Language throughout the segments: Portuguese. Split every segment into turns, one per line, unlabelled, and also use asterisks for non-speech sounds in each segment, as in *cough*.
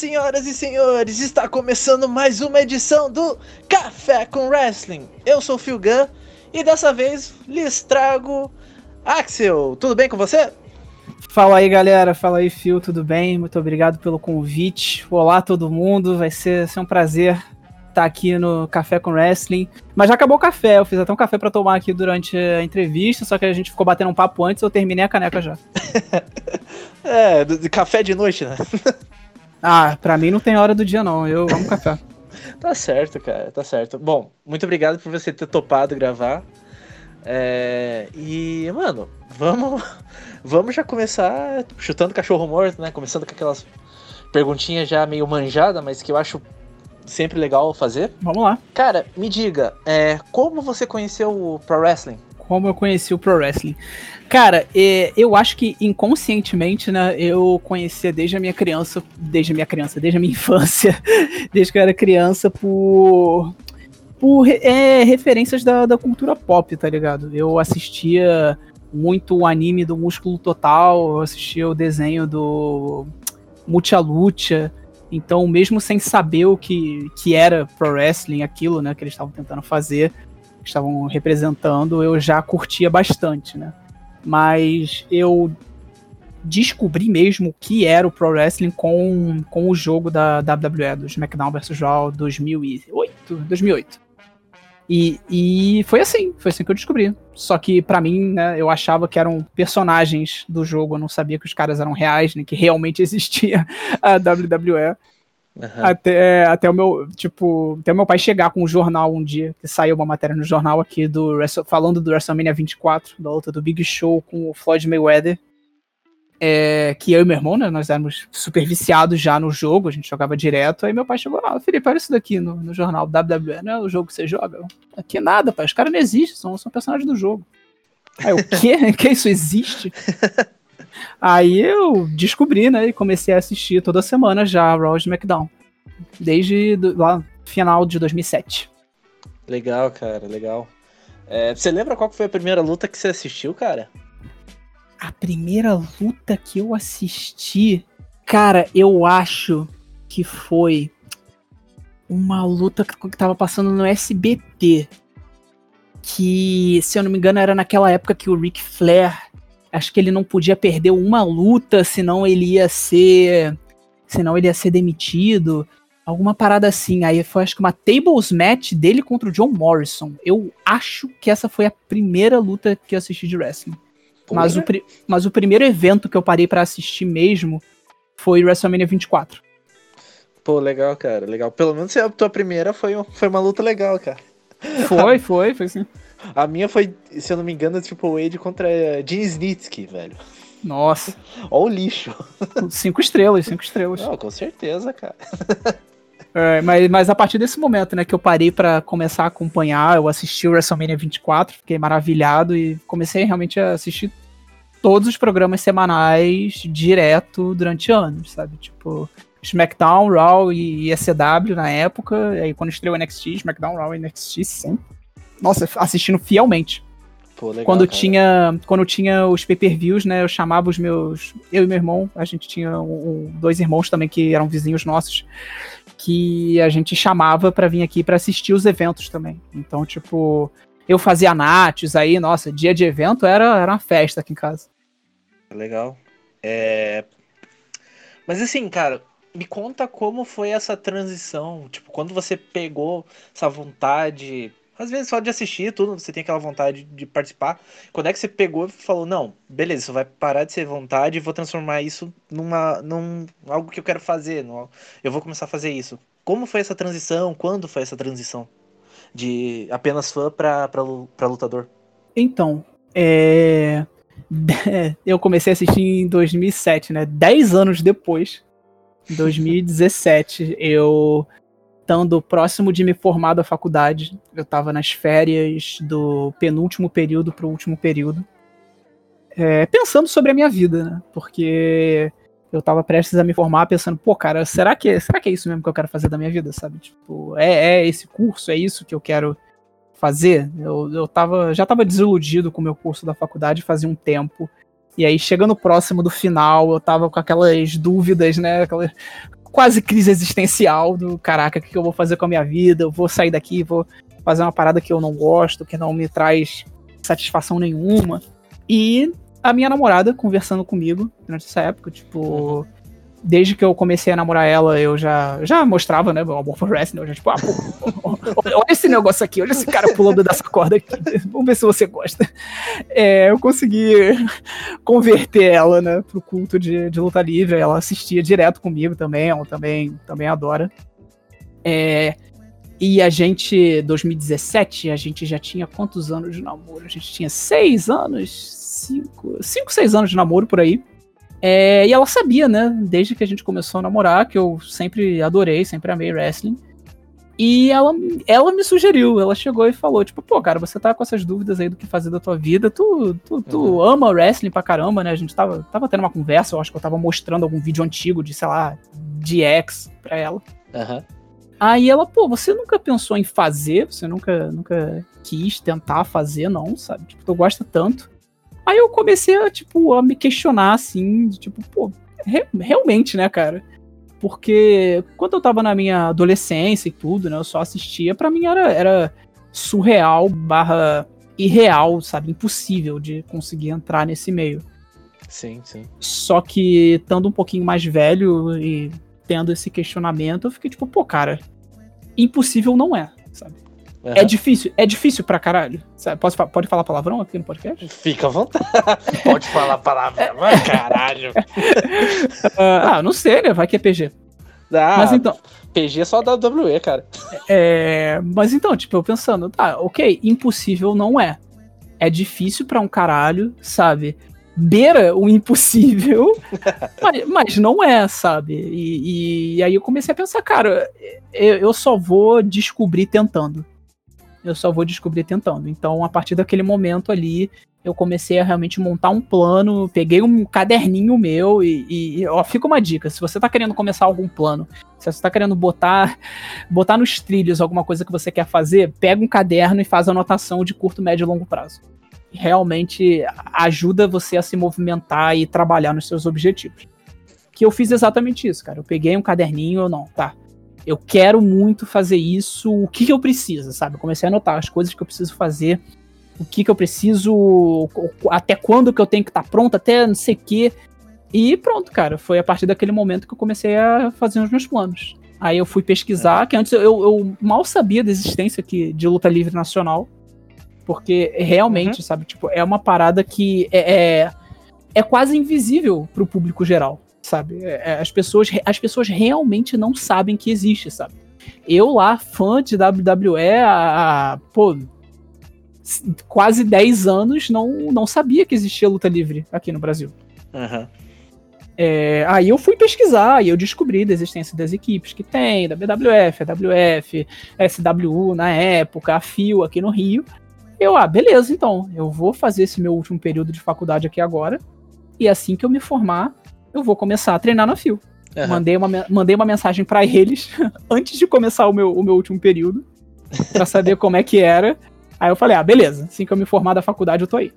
senhoras e senhores, está começando mais uma edição do Café com Wrestling. Eu sou o Phil Gunn e dessa vez lhes trago Axel. Tudo bem com você?
Fala aí, galera. Fala aí, Phil. Tudo bem? Muito obrigado pelo convite. Olá, todo mundo. Vai ser, ser um prazer estar aqui no Café com Wrestling. Mas já acabou o café. Eu fiz até um café para tomar aqui durante a entrevista, só que a gente ficou batendo um papo antes. Eu terminei a caneca já. *laughs*
é, de café de noite, né? *laughs*
Ah, pra mim não tem hora do dia, não. Eu amo café. *laughs*
tá certo, cara, tá certo. Bom, muito obrigado por você ter topado gravar. É, e, mano, vamos, *laughs* vamos já começar chutando cachorro morto, né? Começando com aquelas perguntinhas já meio manjada, mas que eu acho sempre legal fazer.
Vamos lá.
Cara, me diga, é, como você conheceu o Pro Wrestling?
Como eu conheci o Pro Wrestling? Cara, é, eu acho que inconscientemente, né, eu conhecia desde a minha criança, desde a minha criança, desde a minha *laughs* infância, desde que eu era criança, por, por é, referências da, da cultura pop, tá ligado? Eu assistia muito o anime do Músculo Total, eu assistia o desenho do Mucha Lucha, então mesmo sem saber o que, que era pro wrestling, aquilo, né, que eles estavam tentando fazer, estavam representando, eu já curtia bastante, né? Mas eu descobri mesmo o que era o Pro Wrestling com, com o jogo da WWE, do SmackDown vs. Raw 2008, 2008. E, e foi assim, foi assim que eu descobri. Só que para mim, né, eu achava que eram personagens do jogo, eu não sabia que os caras eram reais, nem que realmente *laughs* existia a WWE. Uhum. Até, até o meu, tipo, até o meu pai chegar com um jornal um dia, que saiu uma matéria no jornal aqui do falando do WrestleMania 24, da luta do Big Show com o Floyd Mayweather. É, que eu e meu irmão, né, nós éramos super viciados já no jogo, a gente jogava direto. Aí meu pai chegou, ah, Felipe, olha isso daqui no, no jornal WWE, não é o jogo que você joga? Aqui nada, pai, os caras não existem, são, são personagens do jogo. Aí, o quê? *laughs* que isso existe? Aí eu descobri, né, e comecei a assistir toda semana já Raw e SmackDown. Desde do, lá final de 2007.
Legal, cara, legal. É, você lembra qual foi a primeira luta que você assistiu, cara?
A primeira luta que eu assisti, cara, eu acho que foi uma luta que tava passando no SBT. Que, se eu não me engano, era naquela época que o Ric Flair acho que ele não podia perder uma luta, senão ele ia ser. Senão ele ia ser demitido. Alguma parada assim. Aí foi acho que uma tables match dele contra o John Morrison. Eu acho que essa foi a primeira luta que eu assisti de wrestling. Mas o, mas o primeiro evento que eu parei para assistir mesmo foi WrestleMania 24.
Pô, legal, cara, legal. Pelo menos a tua primeira foi, foi uma luta legal, cara.
Foi, foi, foi sim.
A minha foi, se eu não me engano, Triple H contra Gene Snitsky, velho.
Nossa. *laughs*
Ó o lixo.
Cinco estrelas, cinco estrelas.
Não, com certeza, cara.
É, mas, mas a partir desse momento, né, que eu parei para começar a acompanhar, eu assisti o WrestleMania 24, fiquei maravilhado e comecei realmente a assistir todos os programas semanais direto durante anos, sabe? Tipo, SmackDown, Raw e ECW na época, e aí quando estreou NXT, SmackDown, Raw e NXT sempre nossa, assistindo fielmente. Pô, legal, quando cara. tinha quando tinha os pay-per-views, né, eu chamava os meus, eu e meu irmão, a gente tinha um, dois irmãos também que eram vizinhos nossos, que a gente chamava para vir aqui para assistir os eventos também. Então, tipo, eu fazia nates aí, nossa, dia de evento era, era uma festa aqui em casa.
Legal. É... Mas assim, cara, me conta como foi essa transição, tipo, quando você pegou essa vontade às vezes só de assistir tudo, você tem aquela vontade de participar. Quando é que você pegou e falou, não, beleza, isso vai parar de ser vontade e vou transformar isso numa, num algo que eu quero fazer, eu vou começar a fazer isso. Como foi essa transição? Quando foi essa transição? De apenas fã pra lutador?
Então, é... *laughs* eu comecei a assistir em 2007, né? Dez anos depois, em 2017, eu estando próximo de me formar da faculdade. Eu estava nas férias do penúltimo período para o último período. É, pensando sobre a minha vida, né? Porque eu estava prestes a me formar pensando, pô, cara, será que, será que é isso mesmo que eu quero fazer da minha vida, sabe? Tipo, é, é esse curso, é isso que eu quero fazer? Eu, eu tava, já estava desiludido com o meu curso da faculdade fazia um tempo. E aí, chegando próximo do final, eu tava com aquelas dúvidas, né? Aquelas, quase crise existencial do caraca, o que eu vou fazer com a minha vida? Eu vou sair daqui, vou fazer uma parada que eu não gosto, que não me traz satisfação nenhuma. E a minha namorada conversando comigo durante essa época, tipo, uhum desde que eu comecei a namorar ela, eu já, já mostrava, né, meu amor por wrestling. Eu já, tipo, ah, pô, olha esse negócio aqui, olha esse cara pulando dessa corda aqui. Vamos ver se você gosta. É, eu consegui converter ela, né, pro culto de, de luta livre. Ela assistia direto comigo também, ela também, também adora. É, e a gente, 2017, a gente já tinha quantos anos de namoro? A gente tinha seis anos, cinco, cinco, seis anos de namoro por aí. É, e ela sabia, né, desde que a gente começou a namorar, que eu sempre adorei, sempre amei wrestling. E ela, ela me sugeriu, ela chegou e falou, tipo, pô, cara, você tá com essas dúvidas aí do que fazer da tua vida, tu, tu, tu uhum. ama wrestling pra caramba, né? A gente tava, tava tendo uma conversa, eu acho que eu tava mostrando algum vídeo antigo de, sei lá, de X pra ela.
Uhum.
Aí ela, pô, você nunca pensou em fazer? Você nunca, nunca quis tentar fazer, não, sabe? Tipo, tu gosta tanto. Aí eu comecei a, tipo, a me questionar, assim, de, tipo, pô, re realmente, né, cara? Porque quando eu tava na minha adolescência e tudo, né, eu só assistia, para mim era, era surreal barra irreal, sabe? Impossível de conseguir entrar nesse meio.
Sim, sim.
Só que, estando um pouquinho mais velho e tendo esse questionamento, eu fiquei tipo, pô, cara, impossível não é, sabe? Uhum. É difícil, é difícil pra caralho. Posso, pode falar palavrão aqui no podcast?
Fica à vontade. *laughs* pode falar palavrão, caralho.
uh, *laughs* ah, não sei, né? Vai que é PG.
Ah, mas então. PG é só da WWE, cara.
É, mas então, tipo, eu pensando, tá, ok, impossível não é. É difícil para um caralho, sabe? Beira o impossível, *laughs* mas, mas, não é, sabe? E, e, aí eu comecei a pensar, cara, eu, eu só vou descobrir tentando eu só vou descobrir tentando. Então, a partir daquele momento ali, eu comecei a realmente montar um plano, peguei um caderninho meu e, e, ó, fica uma dica, se você tá querendo começar algum plano, se você tá querendo botar botar nos trilhos alguma coisa que você quer fazer, pega um caderno e faz anotação de curto, médio e longo prazo. Realmente ajuda você a se movimentar e trabalhar nos seus objetivos. Que eu fiz exatamente isso, cara. Eu peguei um caderninho, não, tá eu quero muito fazer isso, o que, que eu preciso, sabe? Eu comecei a anotar as coisas que eu preciso fazer, o que, que eu preciso, até quando que eu tenho que estar tá pronto, até não sei o quê. E pronto, cara, foi a partir daquele momento que eu comecei a fazer os meus planos. Aí eu fui pesquisar, que antes eu, eu mal sabia da existência aqui de luta livre nacional, porque realmente, uhum. sabe, tipo, é uma parada que é, é, é quase invisível pro público geral sabe? É, é, as pessoas, as pessoas realmente não sabem que existe, sabe? Eu lá, fã de WWE há, pô, quase 10 anos, não, não sabia que existia luta livre aqui no Brasil.
Uhum.
É, aí eu fui pesquisar e eu descobri da existência das equipes que tem, da BWF, a WF, SWU na época, a FIO aqui no Rio. Eu, ah, beleza, então, eu vou fazer esse meu último período de faculdade aqui agora. E assim que eu me formar, eu vou começar a treinar na FIO. Uhum. Mandei, uma, mandei uma mensagem para eles *laughs* antes de começar o meu, o meu último período, para saber como é que era. Aí eu falei, ah, beleza, assim que eu me formar da faculdade eu tô aí.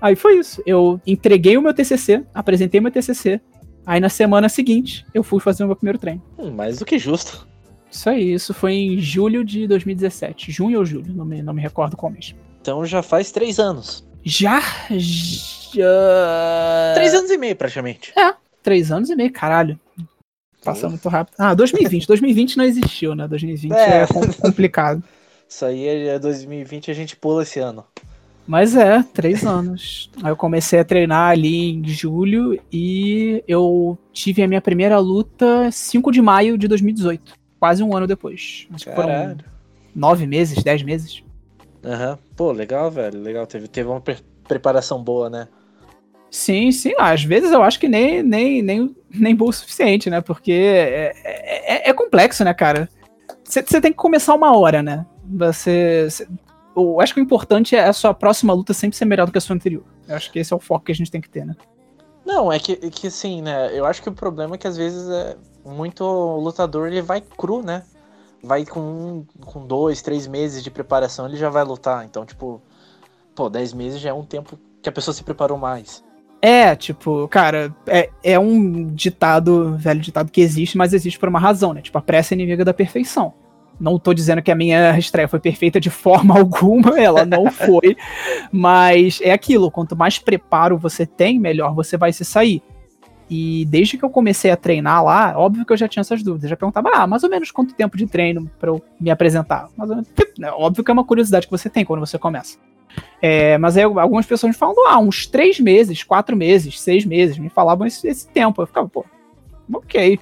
Aí foi isso. Eu entreguei o meu TCC, apresentei meu TCC. Aí na semana seguinte eu fui fazer o meu primeiro treino.
Hum, mais do que justo.
Isso aí, isso foi em julho de 2017. Junho ou julho, não me, não me recordo qual mês.
Então já faz três anos.
Já? Já.
Três anos e meio, praticamente.
É, três anos e meio, caralho. Passando muito rápido. Ah, 2020. 2020 não existiu, né? 2020 é, é complicado.
Isso aí é 2020 a gente pula esse ano.
Mas é, três anos. Aí eu comecei a treinar ali em julho e eu tive a minha primeira luta 5 de maio de 2018. Quase um ano depois. Acho que foram nove meses, dez meses.
Aham. Uhum. Pô, legal, velho. Legal. Teve, teve uma pre preparação boa, né?
Sim, sim. Às vezes eu acho que nem, nem, nem, nem boa o suficiente, né? Porque é, é, é, complexo, né, cara? Você tem que começar uma hora, né? Você. Cê, eu acho que o importante é a sua próxima luta sempre ser melhor do que a sua anterior. Eu acho que esse é o foco que a gente tem que ter, né?
Não, é que, é que assim, né? Eu acho que o problema é que às vezes é muito lutador ele vai cru, né? vai com, com dois, três meses de preparação, ele já vai lutar. Então, tipo, pô, dez meses já é um tempo que a pessoa se preparou mais.
É, tipo, cara, é, é um ditado, velho ditado que existe, mas existe por uma razão, né? Tipo, a pressa é inimiga da perfeição. Não tô dizendo que a minha estreia foi perfeita de *laughs* forma alguma, ela não foi. mas é aquilo, quanto mais preparo você tem, melhor você vai se sair. E desde que eu comecei a treinar lá, óbvio que eu já tinha essas dúvidas. Já perguntava, ah, mais ou menos quanto tempo de treino para eu me apresentar? Mais ou menos. *laughs* Né, óbvio que é uma curiosidade que você tem quando você começa. É, mas aí algumas pessoas me falam, ah, uns três meses, quatro meses, seis meses, me falavam esse, esse tempo. Eu ficava, pô, ok.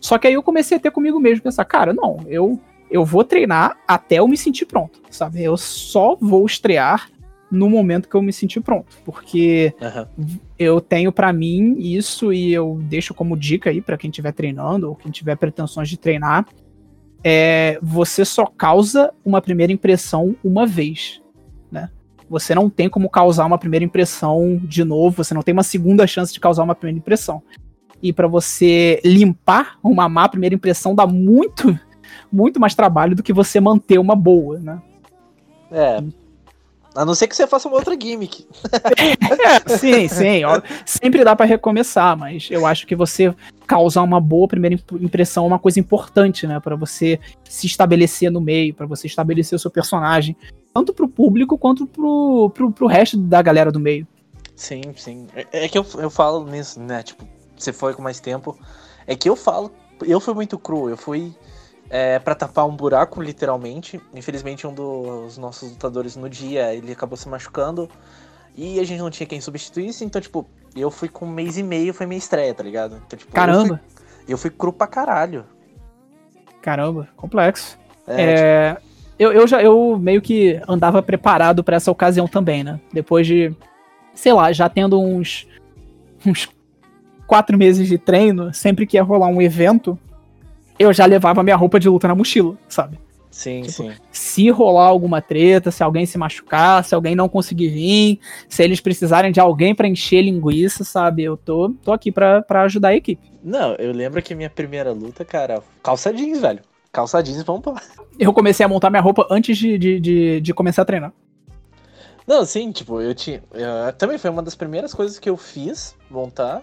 Só que aí eu comecei a ter comigo mesmo, pensar, cara, não, eu, eu vou treinar até eu me sentir pronto, sabe? Eu só vou estrear no momento que eu me sentir pronto, porque uhum. eu tenho para mim isso e eu deixo como dica aí para quem estiver treinando ou quem tiver pretensões de treinar, é você só causa uma primeira impressão uma vez né? Você não tem como causar uma primeira impressão de novo, você não tem uma segunda chance de causar uma primeira impressão. E para você limpar uma má primeira impressão dá muito, muito mais trabalho do que você manter uma boa, né?
É. A não ser que você faça uma outra gimmick.
é, sim, sim. Ó, sempre dá para recomeçar, mas eu acho que você causar uma boa primeira impressão é uma coisa importante, né? Para você se estabelecer no meio, para você estabelecer o seu personagem, tanto pro público quanto pro, pro, pro resto da galera do meio.
Sim, sim. É, é que eu, eu falo nisso, né? Tipo, você foi com mais tempo. É que eu falo, eu fui muito cru, eu fui é, para tapar um buraco, literalmente. Infelizmente, um dos nossos lutadores no dia, ele acabou se machucando. E a gente não tinha quem substituísse, então, tipo, eu fui com um mês e meio, foi minha estreia, tá ligado? Então, tipo,
Caramba!
Eu fui, eu fui cru pra caralho.
Caramba, complexo. É, é... Tipo, eu, eu já eu meio que andava preparado para essa ocasião também, né? Depois de, sei lá, já tendo uns, uns quatro meses de treino, sempre que ia rolar um evento, eu já levava minha roupa de luta na mochila, sabe?
Sim, tipo, sim.
Se rolar alguma treta, se alguém se machucar, se alguém não conseguir vir, se eles precisarem de alguém para encher linguiça, sabe? Eu tô, tô aqui para ajudar a equipe.
Não, eu lembro que minha primeira luta, cara, calça jeans, velho calça jeans, vamos pra
Eu comecei a montar minha roupa antes de, de, de, de começar a treinar.
Não, sim, tipo, eu tinha. Eu, também foi uma das primeiras coisas que eu fiz, montar.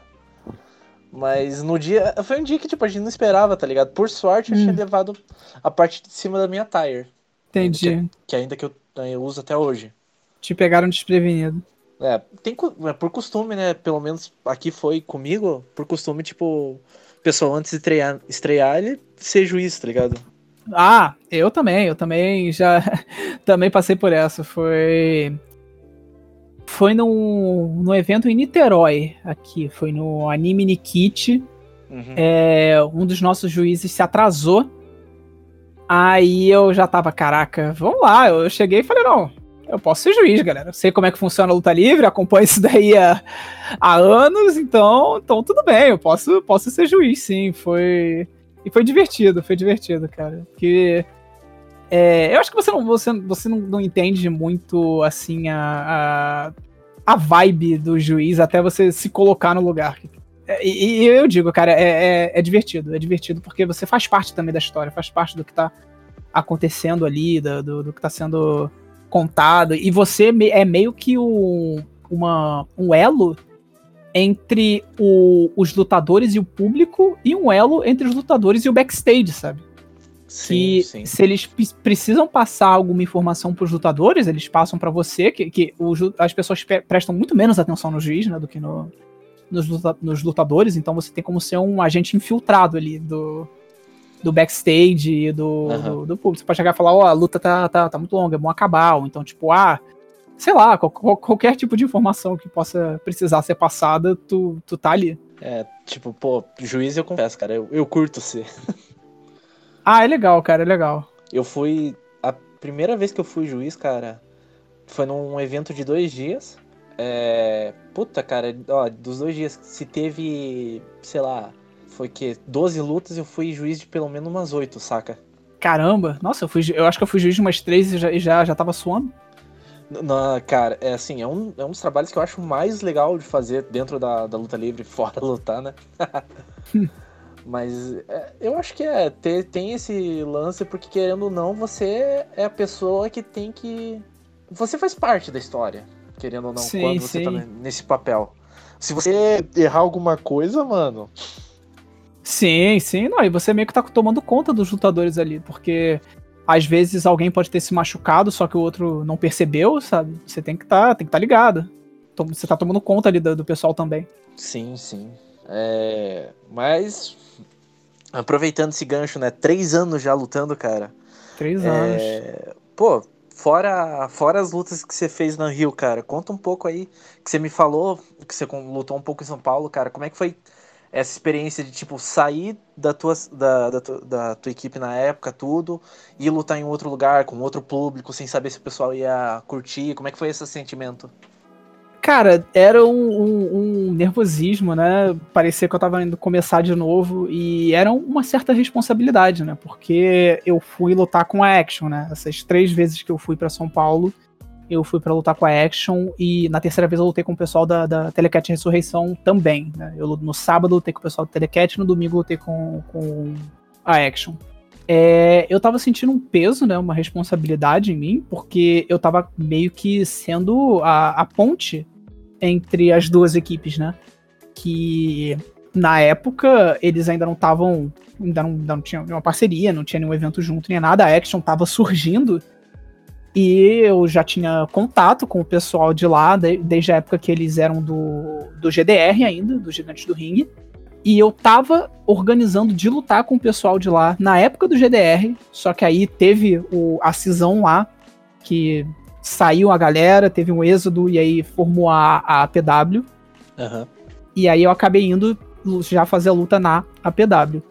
Mas no dia. Foi um dia que, tipo, a gente não esperava, tá ligado? Por sorte, eu hum. tinha levado a parte de cima da minha tire.
Entendi.
Que, que ainda que eu, eu uso até hoje.
Te pegaram desprevenido.
É, tem, é por costume, né? Pelo menos aqui foi comigo, por costume, tipo, pessoal antes de estrear, estrear ele ser juiz, tá ligado?
Ah, eu também, eu também já *laughs* também passei por essa. Foi foi no, no evento em Niterói aqui, foi no Anime Nikit. Uhum. É, um dos nossos juízes se atrasou. Aí eu já tava, caraca, vamos lá. Eu cheguei e falei, não, eu posso ser juiz, galera. Eu sei como é que funciona a luta livre, acompanho *laughs* isso daí há, há anos, então, então tudo bem, eu posso, posso ser juiz, sim. Foi. E foi divertido, foi divertido, cara. Porque. É, eu acho que você não, você, você não, não entende muito assim a, a, a, vibe do juiz até você se colocar no lugar. E, e eu digo, cara, é, é, é, divertido. É divertido porque você faz parte também da história, faz parte do que tá acontecendo ali, do, do, do que tá sendo contado, e você é meio que o, uma, um elo entre o, os lutadores e o público, e um elo entre os lutadores e o backstage, sabe? Sim, que sim. se eles precisam passar alguma informação para os lutadores, eles passam para você, que, que os, as pessoas prestam muito menos atenção no juiz, né, do que no, nos, nos lutadores, então você tem como ser um agente infiltrado ali do, do backstage do, uhum. do, do, público. Você pode chegar e falar, ó, oh, a luta tá, tá, tá muito longa, é bom acabar. Ou então, tipo, ah, sei lá, qual, qualquer tipo de informação que possa precisar ser passada, tu, tu tá ali.
É, tipo, pô, juiz eu confesso, cara, eu, eu curto ser. *laughs*
ah, é legal, cara, é legal.
Eu fui. A primeira vez que eu fui juiz, cara, foi num evento de dois dias. É. Puta, cara, ó, dos dois dias, se teve, sei lá, foi que 12 lutas eu fui juiz de pelo menos umas 8, saca?
Caramba, nossa, eu, fui, eu acho que eu fui juiz de umas 3 e já, já, já tava suando.
Não, cara, é assim, é um, é um dos trabalhos que eu acho mais legal de fazer dentro da, da luta livre, *laughs* fora lutar, né? *laughs* Mas é, eu acho que é, ter, tem esse lance, porque querendo ou não, você é a pessoa que tem que. Você faz parte da história, querendo ou não, sim, quando você tá sim. tá nesse papel. Se você errar alguma coisa, mano.
Sim, sim, não. E você meio que tá tomando conta dos lutadores ali, porque às vezes alguém pode ter se machucado, só que o outro não percebeu, sabe? Você tem que tá, tem que estar tá ligado. Você tá tomando conta ali do, do pessoal também.
Sim, sim. É... Mas aproveitando esse gancho, né? Três anos já lutando, cara.
Três anos. É...
Pô, fora, fora as lutas que você fez no Rio, cara, conta um pouco aí, que você me falou, que você lutou um pouco em São Paulo, cara, como é que foi essa experiência de, tipo, sair da tua, da, da, da tua equipe na época, tudo, e lutar em outro lugar, com outro público, sem saber se o pessoal ia curtir, como é que foi esse sentimento?
Cara, era um, um, um, nervosismo, né? Parecia que eu tava indo começar de novo e era uma certa responsabilidade, né? Porque eu fui lutar com a Action, né? Essas três vezes que eu fui para São Paulo, eu fui para lutar com a Action e na terceira vez eu lutei com o pessoal da, da Telecat Ressurreição também, né? Eu, no sábado lutei com o pessoal da Telecat, no domingo lutei com, com a Action. É, eu tava sentindo um peso, né, uma responsabilidade em mim, porque eu tava meio que sendo a, a ponte entre as duas equipes, né? Que na época eles ainda não estavam. Ainda não, ainda não tinham uma parceria, não tinha nenhum evento junto, nem nada. A Action tava surgindo. E eu já tinha contato com o pessoal de lá, de, desde a época que eles eram do, do GDR ainda, do Gigantes do Ring. E eu tava organizando de lutar com o pessoal de lá na época do GDR, só que aí teve o, a cisão lá, que saiu a galera, teve um êxodo e aí formou a, a APW. Uhum. E aí eu acabei indo já fazer a luta na APW.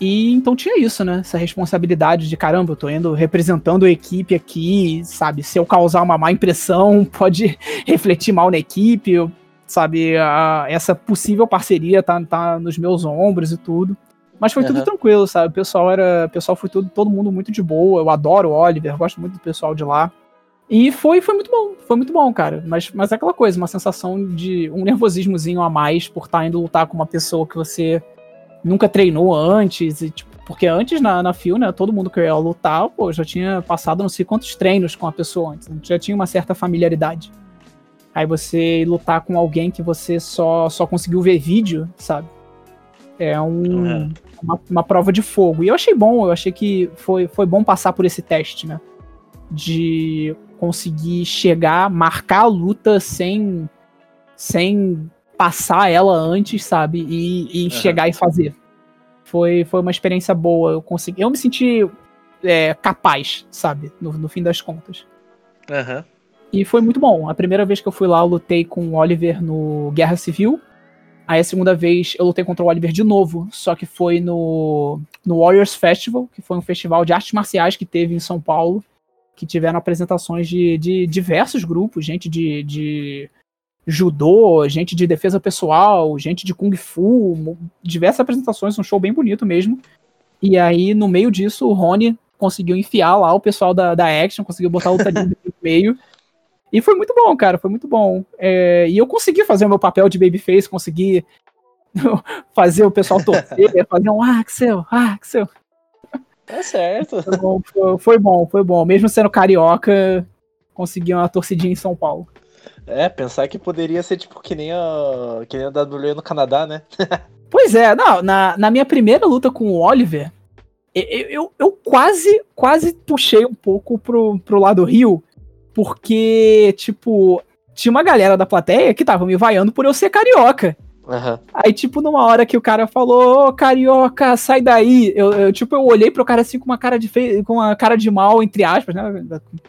E então tinha isso, né? Essa responsabilidade de caramba, eu tô indo representando a equipe aqui, sabe? Se eu causar uma má impressão, *laughs* pode refletir mal na equipe, eu, sabe? A, essa possível parceria tá, tá nos meus ombros e tudo. Mas foi uhum. tudo tranquilo, sabe? O pessoal era. O pessoal foi tudo, todo mundo muito de boa. Eu adoro o Oliver, gosto muito do pessoal de lá. E foi, foi muito bom, foi muito bom, cara. Mas, mas é aquela coisa, uma sensação de um nervosismozinho a mais por estar tá indo lutar com uma pessoa que você nunca treinou antes. E, tipo, porque antes na, na FIO, né, todo mundo que eu ia lutar, pô, já tinha passado não sei quantos treinos com a pessoa antes. Já tinha uma certa familiaridade. Aí você lutar com alguém que você só, só conseguiu ver vídeo, sabe? É um, uhum. uma, uma prova de fogo. E eu achei bom, eu achei que foi, foi bom passar por esse teste, né? De conseguir chegar, marcar a luta sem sem passar ela antes, sabe? E, e uhum. chegar e fazer. Foi, foi uma experiência boa. Eu consegui. Eu me senti é, capaz, sabe? No, no, fim das contas.
Uhum.
E foi muito bom. A primeira vez que eu fui lá, eu lutei com o Oliver no Guerra Civil. Aí a segunda vez eu lutei contra o Oliver de novo, só que foi no, no Warriors Festival, que foi um festival de artes marciais que teve em São Paulo que tiveram apresentações de, de diversos grupos, gente de, de judô, gente de defesa pessoal, gente de kung fu, diversas apresentações, um show bem bonito mesmo. E aí, no meio disso, o Rony conseguiu enfiar lá o pessoal da, da Action, conseguiu botar o luta no *laughs* meio. E foi muito bom, cara, foi muito bom. É, e eu consegui fazer o meu papel de babyface, consegui *laughs* fazer o pessoal torcer, fazer um Axel, Axel.
Tá certo. Foi
bom, foi, foi bom, foi bom. Mesmo sendo carioca, consegui uma torcidinha em São Paulo.
É, pensar que poderia ser tipo que nem a, que nem a WWE no Canadá, né? *laughs*
pois é, não, na, na minha primeira luta com o Oliver, eu, eu, eu, quase, quase puxei um pouco pro, pro lado Rio, porque, tipo, tinha uma galera da plateia que tava me vaiando por eu ser carioca. Uhum. Aí, tipo, numa hora que o cara falou, ô, carioca, sai daí. Eu, eu, tipo, eu olhei pro cara assim com uma cara de fe... com uma cara de mal, entre aspas, né?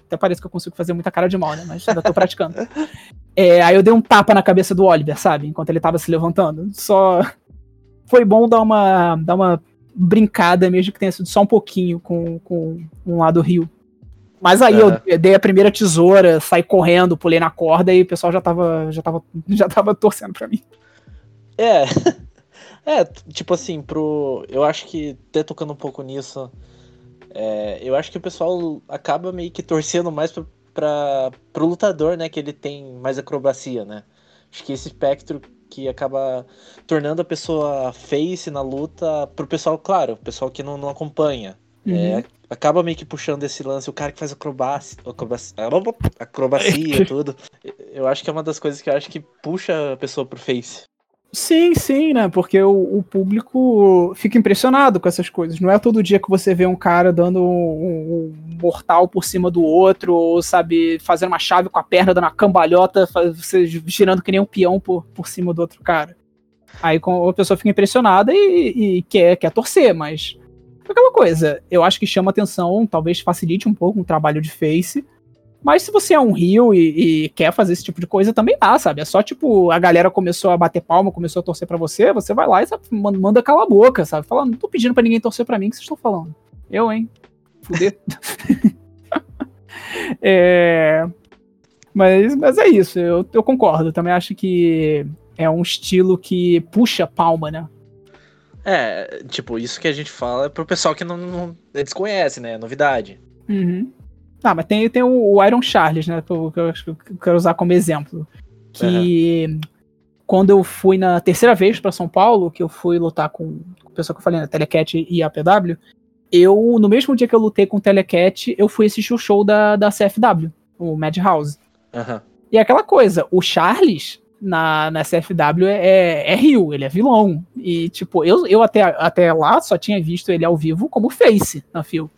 Até parece que eu consigo fazer muita cara de mal, né? Mas ainda tô praticando. *laughs* é, aí eu dei um tapa na cabeça do Oliver, sabe? Enquanto ele tava se levantando. Só. *laughs* Foi bom dar uma, dar uma brincada, mesmo que tenha sido só um pouquinho com, com um lado rio. Mas aí uhum. eu dei a primeira tesoura, saí correndo, pulei na corda e o pessoal já tava, já tava, já tava torcendo pra mim.
É. *laughs* É, tipo assim, pro. Eu acho que, até tocando um pouco nisso, é, eu acho que o pessoal acaba meio que torcendo mais pra, pra, pro lutador, né? Que ele tem mais acrobacia, né? Acho que esse espectro que acaba tornando a pessoa face na luta pro pessoal, claro, o pessoal que não, não acompanha. Uhum. É, acaba meio que puxando esse lance, o cara que faz acrobacia, acrobacia, *laughs* acrobacia tudo. eu acho que é uma das coisas que eu acho que puxa a pessoa pro Face.
Sim, sim, né? Porque o, o, público fica impressionado com essas coisas. Não é todo dia que você vê um cara dando um, um, mortal por cima do outro, ou, sabe, fazendo uma chave com a perna, dando uma cambalhota, você girando que nem um peão por, por cima do outro cara. Aí a pessoa fica impressionada e, e quer, quer torcer, mas. Aquela coisa, eu acho que chama atenção, talvez facilite um pouco o trabalho de face, mas se você é um rio e, e, quer fazer esse tipo de coisa, também dá, sabe? É só tipo, a galera começou a bater palma, começou a torcer para você, você vai lá e sabe, manda calar a boca, sabe? Fala, não tô pedindo para ninguém torcer para mim, o que vocês estão falando? Eu, hein? Fuder. *laughs* é... Mas, mas é isso, eu, eu concordo. Também acho que é um estilo que puxa palma, né?
É, tipo, isso que a gente fala é pro pessoal que não, não desconhece, né? Novidade.
Uhum. Ah, mas tem, tem o Iron Charles, né? Que eu, que eu quero usar como exemplo. Que uhum. quando eu fui na terceira vez para São Paulo, que eu fui lutar com, o pessoal que eu falei, né? Telecat e APW, eu, no mesmo dia que eu lutei com o Telecat, eu fui assistir o show da, da CFW, o Madhouse.
Uhum.
E é aquela coisa, o Charles, na, na CFW é, é, é Rio, ele é vilão. E, tipo, eu, eu até, até lá só tinha visto ele ao vivo como Face na Fio.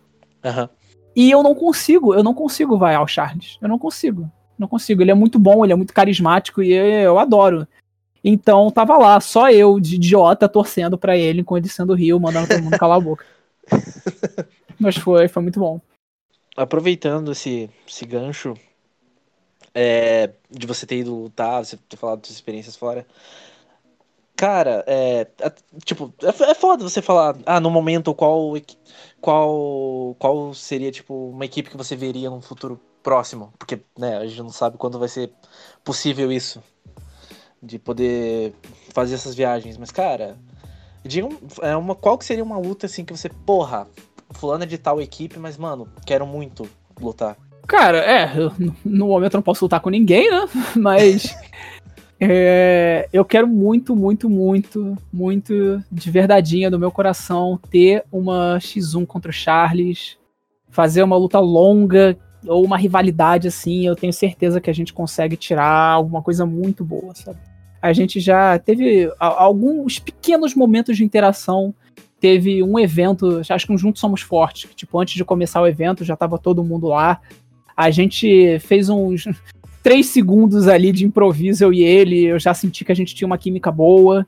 Uhum.
E eu não consigo, eu não consigo vai ao Charles. Eu não consigo. Não consigo. Ele é muito bom, ele é muito carismático e eu adoro. Então tava lá, só eu, de idiota, torcendo para ele, com ele sendo Rio, mandando todo mundo calar a boca. *laughs* Mas foi, foi muito bom.
Aproveitando esse, esse gancho é, de você ter ido lutar, você ter falado das suas experiências fora. Cara, é, é, tipo, é, é foda você falar, ah, no momento qual, qual, qual seria, tipo, uma equipe que você veria num futuro próximo, porque, né, a gente não sabe quando vai ser possível isso, de poder fazer essas viagens, mas, cara, diga é uma, qual que seria uma luta, assim, que você, porra, fulano é de tal equipe, mas, mano, quero muito lutar.
Cara, é, no momento eu não posso lutar com ninguém, né, *laughs* mas... É, eu quero muito, muito, muito, muito de verdadeinha do meu coração ter uma X1 contra o Charles, fazer uma luta longa ou uma rivalidade assim. Eu tenho certeza que a gente consegue tirar alguma coisa muito boa, sabe? A gente já teve alguns pequenos momentos de interação. Teve um evento, acho que um Juntos Somos Fortes, que, tipo, antes de começar o evento já tava todo mundo lá. A gente fez uns três segundos ali de improviso, eu e ele, eu já senti que a gente tinha uma química boa.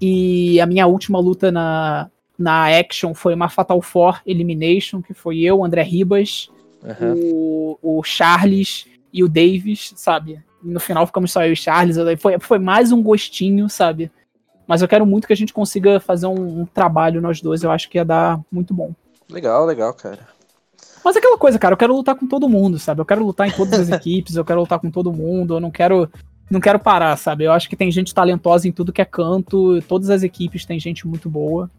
E a minha última luta na, na Action foi uma Fatal Four Elimination, que foi eu, André Ribas, uhum. o, o Charles e o Davis, sabe? E no final ficamos só eu e Charles. Foi, foi mais um gostinho, sabe? Mas eu quero muito que a gente consiga fazer um, um trabalho nós dois. Eu acho que ia dar muito bom.
Legal, legal, cara.
Mas é aquela coisa, cara, eu quero lutar com todo mundo, sabe? Eu quero lutar em todas as *laughs* equipes, eu quero lutar com todo mundo, eu não quero não quero parar, sabe? Eu acho que tem gente talentosa em tudo que é canto, todas as equipes têm gente muito boa.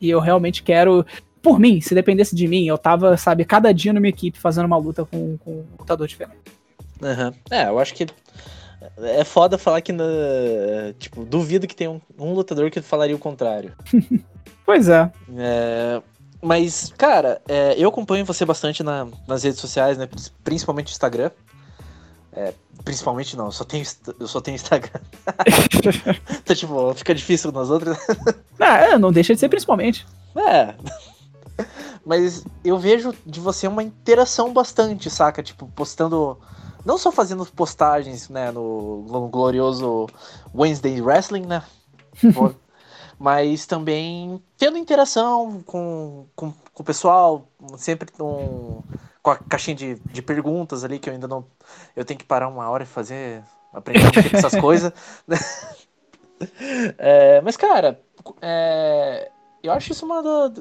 E eu realmente quero, por mim, se dependesse de mim, eu tava, sabe, cada dia na minha equipe fazendo uma luta com, com um lutador diferente.
Uhum. É, eu acho que é foda falar que, na, tipo, duvido que tenha um, um lutador que falaria o contrário. *laughs*
pois é.
é. Mas, cara, é, eu acompanho você bastante na, nas redes sociais, né? Principalmente no Instagram. É, principalmente não, eu só tenho, eu só tenho Instagram. *laughs* então, tipo, fica difícil nas outras.
ah, é, não deixa de ser principalmente.
É. Mas eu vejo de você uma interação bastante, saca? Tipo, postando. Não só fazendo postagens, né, no, no glorioso Wednesday Wrestling, né? *laughs* mas também tendo interação com, com, com o pessoal, sempre um, com a caixinha de, de perguntas ali, que eu ainda não. Eu tenho que parar uma hora e fazer. aprender essas coisas. *laughs* É, mas, cara, é, eu acho isso uma,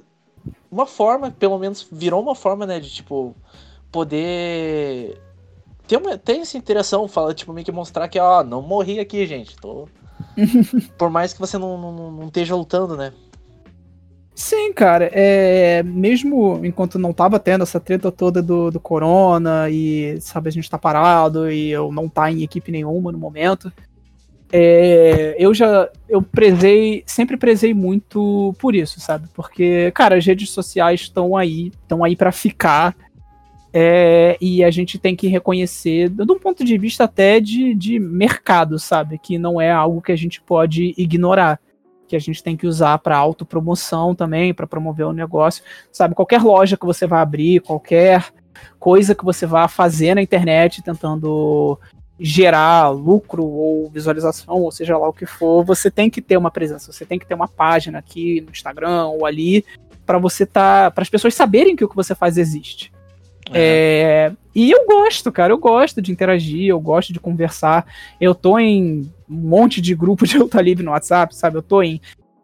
uma forma, pelo menos virou uma forma, né, de tipo, poder ter, uma, ter essa interação, fala, tipo, meio que mostrar que, ó, não morri aqui, gente, tô *laughs* Por mais que você não, não, não esteja lutando, né?
Sim, cara. É, mesmo enquanto não tava tendo essa treta toda do, do corona e, sabe, a gente tá parado e eu não tá em equipe nenhuma no momento. É, eu já eu prezei, sempre prezei muito por isso, sabe? Porque, cara, as redes sociais estão aí, estão aí para ficar. É, e a gente tem que reconhecer, de um ponto de vista até de, de mercado, sabe? Que não é algo que a gente pode ignorar. Que a gente tem que usar para autopromoção também, para promover o negócio. Sabe? Qualquer loja que você vai abrir, qualquer coisa que você vá fazer na internet tentando gerar lucro ou visualização, ou seja lá o que for, você tem que ter uma presença, você tem que ter uma página aqui no Instagram ou ali para você tá, para as pessoas saberem que o que você faz existe. Uhum. É, e eu gosto, cara, eu gosto de interagir, eu gosto de conversar. Eu tô em um monte de grupo de *laughs* luta livre no WhatsApp, sabe? Eu tô em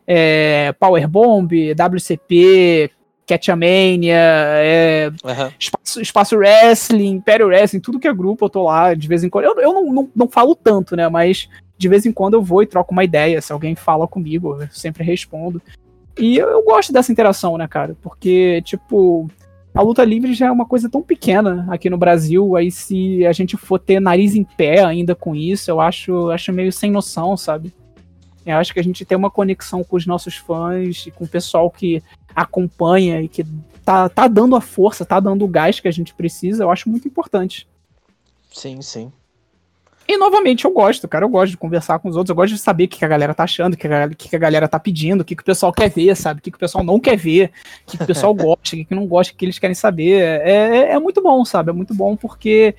é, Powerbomb, WCP, Catchamania, é, uhum. espaço, espaço, Wrestling, Império Wrestling, tudo que é grupo, eu tô lá de vez em quando. Eu, eu não, não, não, falo tanto, né? Mas de vez em quando eu vou e troco uma ideia. Se alguém fala comigo, eu sempre respondo. E eu, eu gosto dessa interação, né, cara? Porque, tipo, a luta livre já é uma coisa tão pequena aqui no Brasil. Aí, se a gente for ter nariz em pé ainda com isso, eu acho, acho meio sem noção, sabe? Eu acho que a gente tem uma conexão com os nossos fãs e com o pessoal que acompanha e que tá, tá dando a força, tá dando o gás que a gente precisa, eu acho muito importante.
Sim, sim.
E novamente, eu gosto, cara. Eu gosto de conversar com os outros, eu gosto de saber o que a galera tá achando, o que a, que a galera tá pedindo, o que, que o pessoal quer ver, sabe? O que, que o pessoal não quer ver, o que, que o pessoal *laughs* gosta, o que, que não gosta, o que eles querem saber. É, é, é muito bom, sabe? É muito bom porque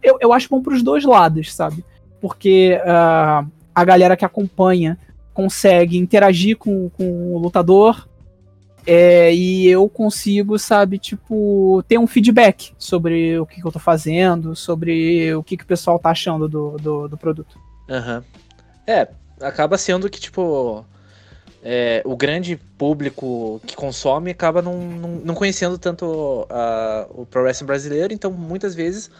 eu, eu acho bom pros dois lados, sabe? Porque uh, a galera que acompanha consegue interagir com, com o lutador, é, e eu consigo, sabe, tipo, ter um feedback sobre o que, que eu tô fazendo, sobre o que, que o pessoal tá achando do, do, do produto.
Uhum. É, acaba sendo que, tipo, é, o grande público que consome acaba não, não, não conhecendo tanto uh, o Pro Wrestling brasileiro, então muitas vezes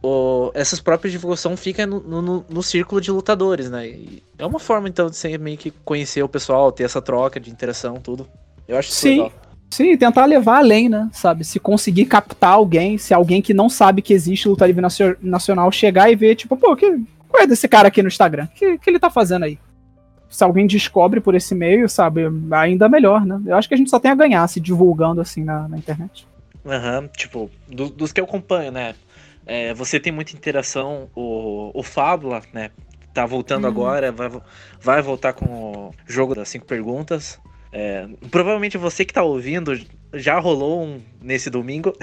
o, essas próprias divulgações ficam no, no, no, círculo de lutadores, né? E é uma forma, então, de você meio que conhecer o pessoal, ter essa troca de interação, tudo. Eu acho
Sim. Legal. Sim, tentar levar além, né? Sabe? Se conseguir captar alguém, se alguém que não sabe que existe luta livre nacional chegar e ver, tipo, pô, que, qual é desse cara aqui no Instagram? O que, que ele tá fazendo aí? Se alguém descobre por esse meio, sabe? Ainda melhor, né? Eu acho que a gente só tem a ganhar se divulgando assim na, na internet.
Aham, uhum, tipo, do, dos que eu acompanho, né? É, você tem muita interação, o, o Fábula, né? Tá voltando uhum. agora, vai, vai voltar com o jogo das cinco perguntas. É, provavelmente você que tá ouvindo já rolou um nesse domingo.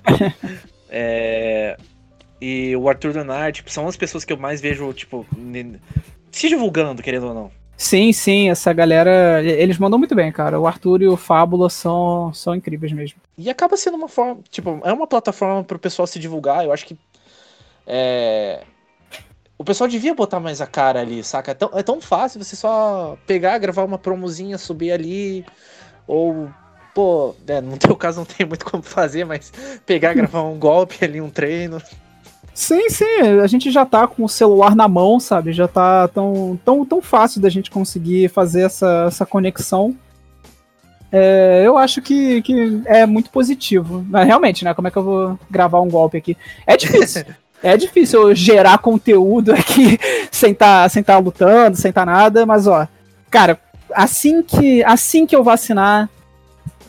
*laughs* é, e o Arthur Leonard, tipo, são as pessoas que eu mais vejo, tipo, se divulgando, querendo ou não.
Sim, sim, essa galera, eles mandam muito bem, cara. O Arthur e o Fábula são, são incríveis mesmo.
E acaba sendo uma forma, tipo, é uma plataforma pro pessoal se divulgar. Eu acho que é, o pessoal devia botar mais a cara ali, saca? É tão, é tão fácil você só pegar, gravar uma promozinha, subir ali, ou, pô, é, no teu caso não tem muito *laughs* como fazer, mas pegar, gravar um golpe ali, um treino.
Sim, sim, a gente já tá com o celular na mão, sabe? Já tá tão, tão, tão fácil da gente conseguir fazer essa, essa conexão. É, eu acho que, que é muito positivo. Mas realmente, né? Como é que eu vou gravar um golpe aqui? É difícil. *laughs* É difícil gerar conteúdo aqui *laughs* sem estar tá, sem tá lutando, sem estar tá nada, mas ó, cara, assim que assim que eu vacinar,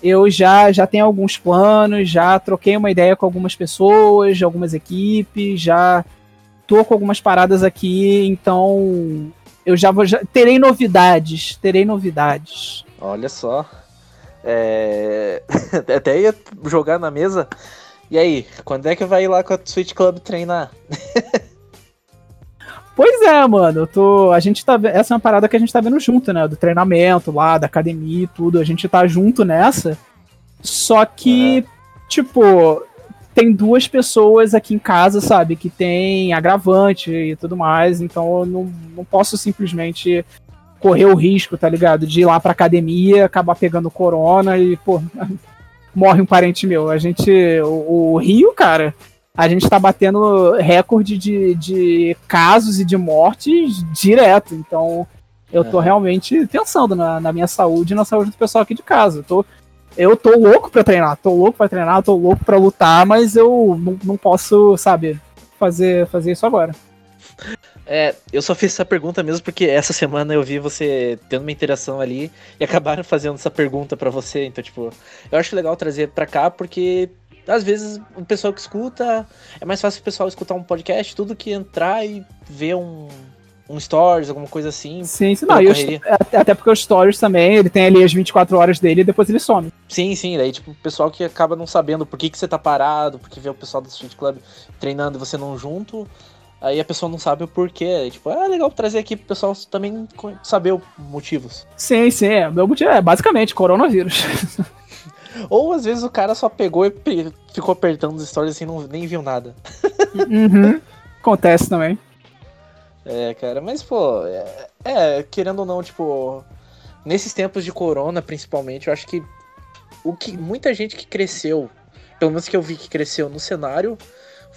eu já já tenho alguns planos, já troquei uma ideia com algumas pessoas, algumas equipes, já tô com algumas paradas aqui, então eu já vou já, terei novidades, terei novidades.
Olha só. É... *laughs* Até ia jogar na mesa e aí, quando é que vai ir lá com a Switch Club treinar? *laughs*
Pois é, mano, eu tô. A gente tá. Essa é uma parada que a gente tá vendo junto, né? Do treinamento lá, da academia e tudo. A gente tá junto nessa. Só que, tipo, tem duas pessoas aqui em casa, sabe, que tem agravante e tudo mais. Então eu não, não posso simplesmente correr o risco, tá ligado? De ir lá pra academia, acabar pegando corona e, pô, *laughs* morre um parente meu. A gente. O, o Rio, cara, a gente tá batendo recorde de, de casos e de mortes direto. Então, eu tô é. realmente pensando na, na, minha saúde e na saúde do pessoal aqui de casa. Eu tô, eu tô louco pra treinar, tô louco pra treinar, tô louco pra lutar, mas eu não, não posso, sabe, fazer, fazer isso agora.
É, eu só fiz essa pergunta mesmo porque essa semana eu vi você tendo uma interação ali e acabaram *laughs* fazendo essa pergunta para você. Então, tipo, eu acho legal trazer pra cá porque às vezes o pessoal que escuta, é mais fácil o pessoal escutar um podcast, tudo que entrar e ver um, um stories, alguma coisa assim.
Sim, sim, não, os, até porque os stories também, ele tem ali as 24 horas dele e depois ele some.
Sim, sim, daí tipo, o pessoal que acaba não sabendo por que, que você tá parado, porque vê o pessoal do Street Club treinando e você não junto, aí a pessoa não sabe o porquê. Tipo, é legal trazer aqui pro pessoal também saber os motivos.
Sim, sim, é. Meu motivo é basicamente coronavírus. *laughs*
Ou às vezes o cara só pegou e ficou apertando os stories assim, não, nem viu nada. *laughs*
Uhum. Acontece também.
É, cara, mas pô, é, é, querendo ou não, tipo, nesses tempos de corona, principalmente, eu acho que o que muita gente que cresceu, pelo menos que eu vi que cresceu no cenário,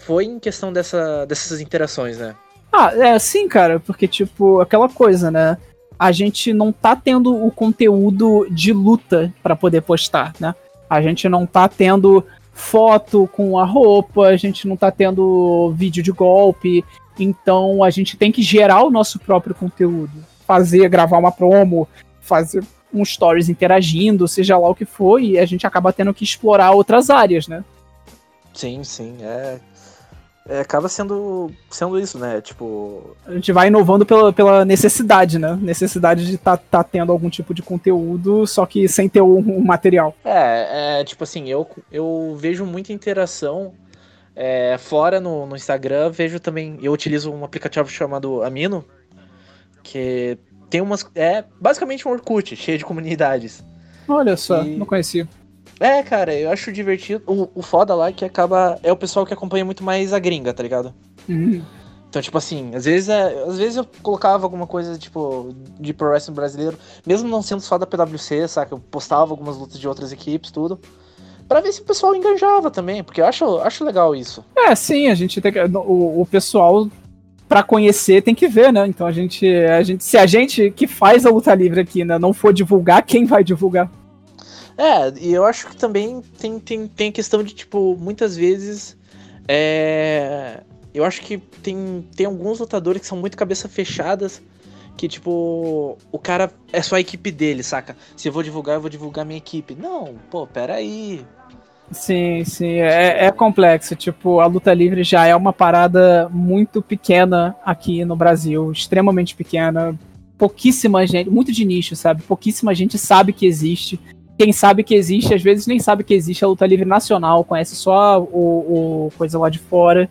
foi em questão dessa, dessas interações, né?
Ah, é, sim, cara, porque, tipo, aquela coisa, né? A gente não tá tendo o conteúdo de luta para poder postar, né? A gente não tá tendo foto com a roupa, a gente não tá tendo vídeo de golpe. Então a gente tem que gerar o nosso próprio conteúdo. Fazer, gravar uma promo, fazer um stories interagindo, seja lá o que for, e a gente acaba tendo que explorar outras áreas, né?
Sim, sim. É, é, acaba sendo, sendo isso, né? Tipo.
A gente vai inovando pela, pela necessidade, né? Necessidade de estar tá, tá tendo algum tipo de conteúdo, só que sem ter um, um material.
É, é, tipo assim, eu, eu vejo muita interação. É, fora no, no Instagram, vejo também. Eu utilizo um aplicativo chamado Amino, que tem umas. É basicamente um Orkut, cheio de comunidades.
Olha só, e... não conhecia.
É, cara, eu acho divertido. O, o foda lá é que acaba. É o pessoal que acompanha muito mais a gringa, tá ligado?
Uhum.
Então, tipo assim, às vezes, é, às vezes eu colocava alguma coisa, tipo, de pro wrestling brasileiro, mesmo não sendo só da PWC, saca? Eu postava algumas lutas de outras equipes, tudo. Pra ver se o pessoal enganjava também, porque eu acho, acho legal isso.
É, sim, a gente tem que. O, o pessoal, pra conhecer, tem que ver, né? Então a gente, a gente. Se a gente que faz a luta livre aqui, né, não for divulgar, quem vai divulgar?
É, e eu acho que também tem, tem, tem questão de, tipo, muitas vezes. É, eu acho que tem, tem alguns lutadores que são muito cabeça fechadas. Que, tipo, o cara é só a equipe dele, saca? Se eu vou divulgar, eu vou divulgar minha equipe. Não, pô, peraí.
Sim, sim, é, é complexo. Tipo, a luta livre já é uma parada muito pequena aqui no Brasil, extremamente pequena. Pouquíssima gente, muito de nicho, sabe? Pouquíssima gente sabe que existe quem sabe que existe, às vezes nem sabe que existe a luta livre nacional, conhece só o, o coisa lá de fora.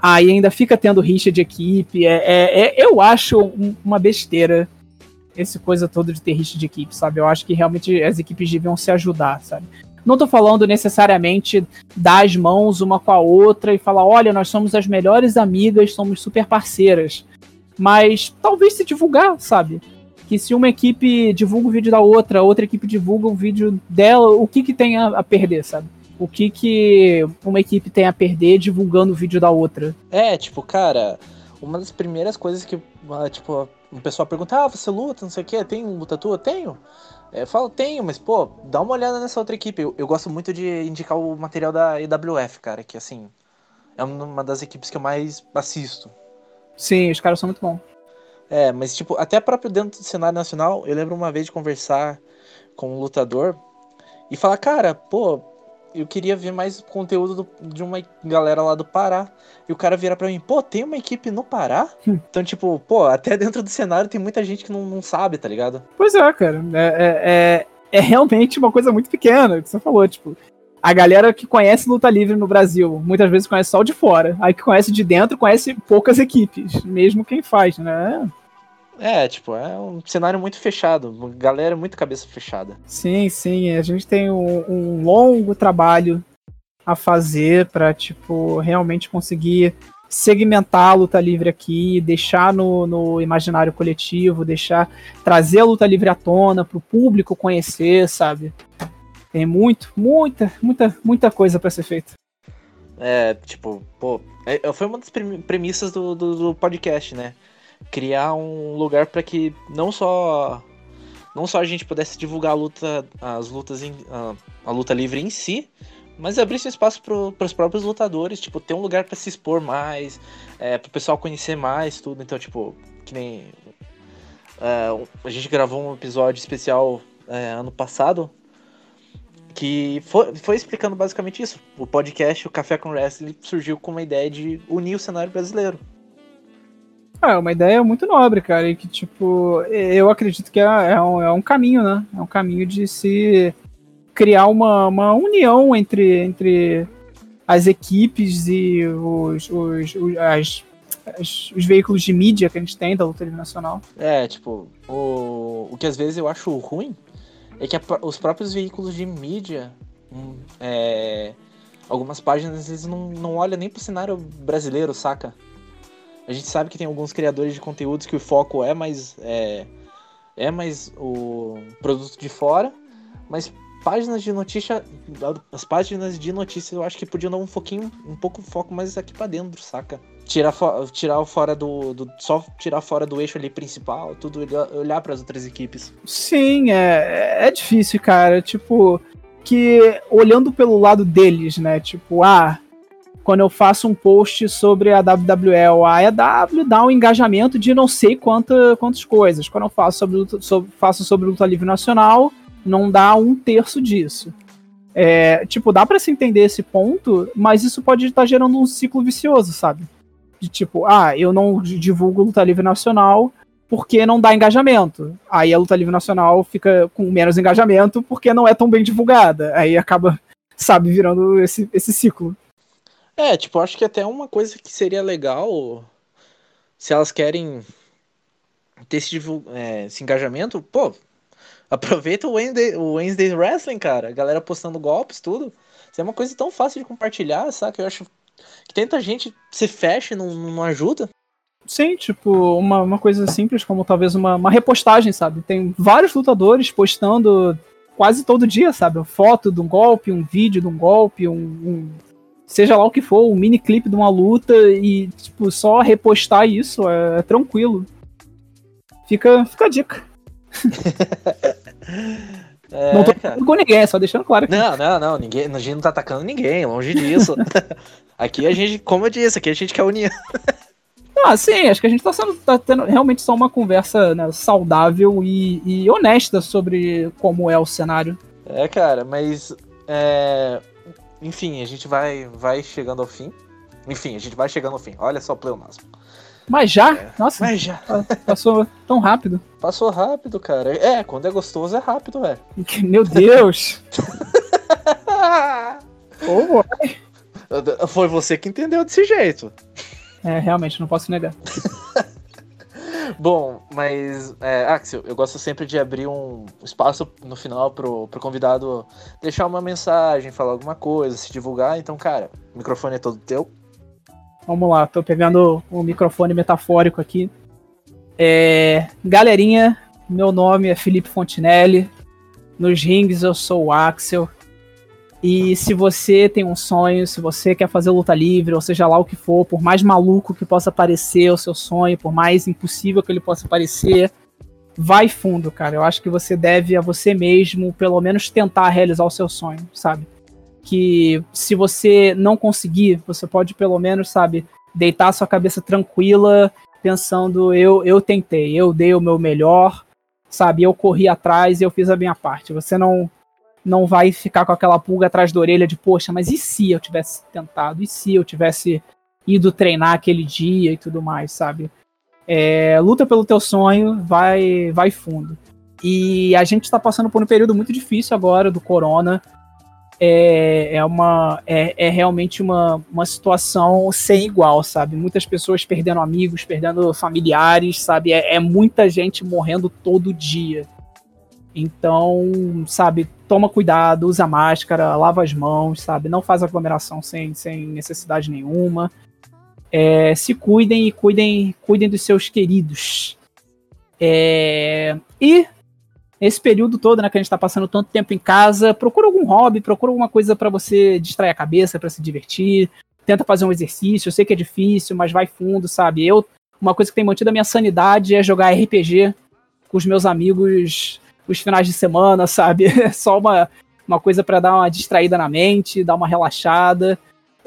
Aí ainda fica tendo rixa de equipe. É, é, é, eu acho uma besteira esse coisa toda de ter rixa de equipe, sabe? Eu acho que realmente as equipes deviam se ajudar, sabe? Não tô falando necessariamente dar as mãos uma com a outra e falar, olha, nós somos as melhores amigas, somos super parceiras. Mas talvez se divulgar, sabe? Que se uma equipe divulga o vídeo da outra, outra equipe divulga o vídeo dela, o que que tem a, a perder, sabe? O que que uma equipe tem a perder divulgando o vídeo da outra?
É, tipo, cara, uma das primeiras coisas que, ah, tipo, o pessoal pergunta, ah, você luta, não sei o que, tem luta tua? Tenho. Eu falo, tenho, mas, pô, dá uma olhada nessa outra equipe. Eu, eu gosto muito de indicar o material da EWF, cara, que, assim, é uma das equipes que eu mais assisto.
Sim, os caras são muito bons.
É, mas tipo, até próprio dentro do cenário nacional, eu lembro uma vez de conversar com um lutador e falar, cara, pô, eu queria ver mais conteúdo do, de uma galera lá do Pará. E o cara vira pra mim, pô, tem uma equipe no Pará? Hum. Então, tipo, pô, até dentro do cenário tem muita gente que não, não sabe, tá ligado?
Pois é, cara. É, é, é, é realmente uma coisa muito pequena, que você falou, tipo. A galera que conhece luta livre no Brasil, muitas vezes conhece só o de fora. Aí que conhece de dentro, conhece poucas equipes, mesmo quem faz, né?
É, tipo, é um cenário muito fechado, galera muito cabeça fechada.
Sim, sim, a gente tem um, um longo trabalho a fazer para tipo, realmente conseguir segmentar a luta livre aqui, deixar no, no imaginário coletivo, deixar trazer a luta livre à tona para o público conhecer, sabe? Tem muito, muita, muita, muita coisa para ser feita.
É, tipo, pô, é, foi uma das premissas do, do, do podcast, né? criar um lugar para que não só não só a gente pudesse divulgar a luta, as lutas em, a, a luta livre em si, mas abrisse espaço para os próprios lutadores, tipo, ter um lugar para se expor mais, é, para o pessoal conhecer mais tudo. Então, tipo, que nem é, a gente gravou um episódio especial é, ano passado que foi, foi explicando basicamente isso. O podcast, o Café com Wrestling, surgiu com uma ideia de unir o cenário brasileiro.
É uma ideia muito nobre, cara, e que, tipo, eu acredito que é, é, um, é um caminho, né? É um caminho de se criar uma, uma união entre, entre as equipes e os, os, os, as, as, os veículos de mídia que a gente tem da luta nacional.
É, tipo, o, o que às vezes eu acho ruim é que a, os próprios veículos de mídia, hum, é, algumas páginas, eles não, não olham nem pro cenário brasileiro, saca? A gente sabe que tem alguns criadores de conteúdos que o foco é mais é, é mais o produto de fora, mas páginas de notícia, as páginas de notícias eu acho que podiam dar um pouquinho, um pouco foco mais aqui para dentro, saca? Tirar, tirar fora do, do, só tirar fora do eixo ali principal, tudo olhar para as outras equipes.
Sim, é, é difícil, cara. Tipo, que olhando pelo lado deles, né? Tipo, ah, quando eu faço um post sobre a ou a AEW, dá um engajamento de não sei quanta, quantas coisas. Quando eu faço sobre, sobre, faço sobre luta livre nacional, não dá um terço disso. É, tipo, dá para se entender esse ponto, mas isso pode estar gerando um ciclo vicioso, sabe? De tipo, ah, eu não divulgo luta livre nacional porque não dá engajamento. Aí a luta livre nacional fica com menos engajamento porque não é tão bem divulgada. Aí acaba, *laughs* sabe, virando esse, esse ciclo.
É, tipo, acho que até uma coisa que seria legal se elas querem ter esse, é, esse engajamento, pô, aproveita o Wednesday, o Wednesday Wrestling, cara. A galera postando golpes, tudo. Isso é uma coisa tão fácil de compartilhar, sabe? Eu acho que tanta gente se fecha e não, não ajuda.
Sim, tipo, uma, uma coisa simples como talvez uma, uma repostagem, sabe? Tem vários lutadores postando quase todo dia, sabe? Foto de um golpe, um vídeo de um golpe, um, um seja lá o que for, um mini clipe de uma luta e, tipo, só repostar isso é, é tranquilo. Fica, fica a dica. *laughs* é, não tô falando com ninguém, só deixando claro.
Aqui. Não, não, não, ninguém, a gente não tá atacando ninguém, longe disso. *laughs* aqui a gente, como eu disse, aqui a gente quer unir.
Ah, sim, acho que a gente tá, sendo, tá tendo realmente só uma conversa né, saudável e, e, honesta sobre como é o cenário.
É, cara, mas é, enfim, a gente vai, vai chegando ao fim. Enfim, a gente vai chegando ao fim. Olha só o pleonasmo.
Mas já? É. Nossa, mas já. Passou tão rápido.
Passou rápido, cara. É, quando é gostoso é rápido, velho. *laughs*
Meu Deus! *laughs*
oh, Foi você que entendeu desse jeito.
É, realmente, não posso negar. *laughs*
Bom, mas, é, Axel, eu gosto sempre de abrir um espaço no final pro, pro convidado deixar uma mensagem, falar alguma coisa, se divulgar. Então, cara, o microfone é todo teu.
Vamos lá, tô pegando o microfone metafórico aqui. É, galerinha, meu nome é Felipe Fontinelli. Nos rings eu sou o Axel. E se você tem um sonho, se você quer fazer luta livre, ou seja lá o que for, por mais maluco que possa parecer o seu sonho, por mais impossível que ele possa parecer, vai fundo, cara. Eu acho que você deve a você mesmo, pelo menos, tentar realizar o seu sonho, sabe? Que se você não conseguir, você pode pelo menos, sabe, deitar sua cabeça tranquila, pensando, eu, eu tentei, eu dei o meu melhor, sabe? Eu corri atrás e eu fiz a minha parte. Você não não vai ficar com aquela pulga atrás da orelha de, poxa, mas e se eu tivesse tentado? E se eu tivesse ido treinar aquele dia e tudo mais, sabe? É, luta pelo teu sonho, vai, vai fundo. E a gente está passando por um período muito difícil agora do corona. É, é, uma, é, é realmente uma, uma situação sem igual, sabe? Muitas pessoas perdendo amigos, perdendo familiares, sabe? É, é muita gente morrendo todo dia. Então, sabe, toma cuidado, usa máscara, lava as mãos, sabe? Não faz aglomeração sem, sem necessidade nenhuma. É, se cuidem e cuidem, cuidem dos seus queridos. É, e esse período todo, né, que a gente está passando tanto tempo em casa, procura algum hobby, procura alguma coisa para você distrair a cabeça, para se divertir. Tenta fazer um exercício. Eu sei que é difícil, mas vai fundo, sabe? Eu, uma coisa que tem mantido a minha sanidade é jogar RPG com os meus amigos os finais de semana, *laughs* sabe? É só uma, uma coisa para dar uma distraída na mente, dar uma relaxada.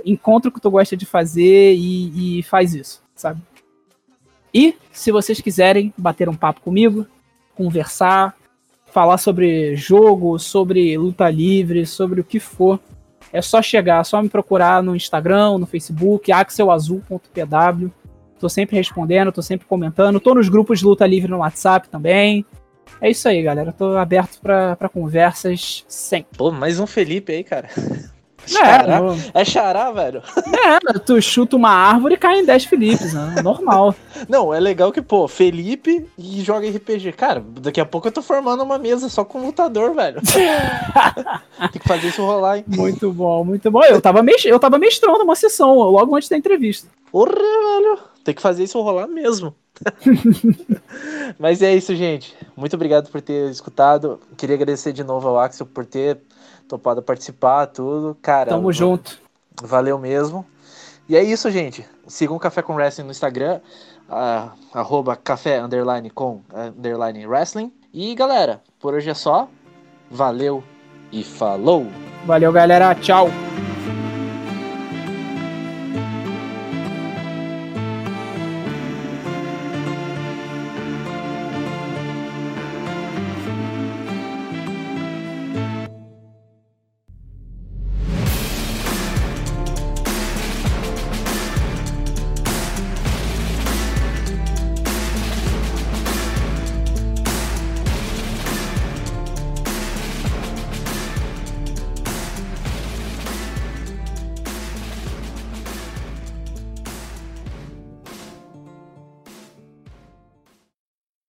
Encontra o que tu gosta de fazer e, e faz isso, sabe? E se vocês quiserem bater um papo comigo, conversar, falar sobre jogo, sobre luta livre, sobre o que for, é só chegar, é só me procurar no Instagram, no Facebook, axelazul.pw. Tô sempre respondendo, tô sempre comentando. Tô nos grupos de luta livre no WhatsApp também. É isso aí, galera. Tô aberto para conversas sempre.
Pô, mais um Felipe aí, cara. *laughs* Xará? É, é xará, velho. *laughs*
É, tu chuta uma árvore e cai em 10 Felipes, né? Normal.
Não, é legal que, pô, Felipe e joga RPG. Cara, daqui a pouco eu tô formando uma mesa só com lutador, velho. *laughs* Tem que fazer isso rolar, hein?
Muito bom, muito bom. Eu tava, mex... eu tava mestrando uma sessão logo antes da entrevista.
Porra, velho. Tem que fazer isso rolar mesmo. *laughs* Mas é isso, gente. Muito obrigado por ter escutado. Queria agradecer de novo ao Axel por ter topado participar, tudo. Cara,
tamo junto.
Valeu mesmo. E é isso, gente. Sigam o Café com Wrestling no Instagram, uh, arroba café underline com underline wrestling. E galera, por hoje é só. Valeu e falou!
Valeu, galera. Tchau!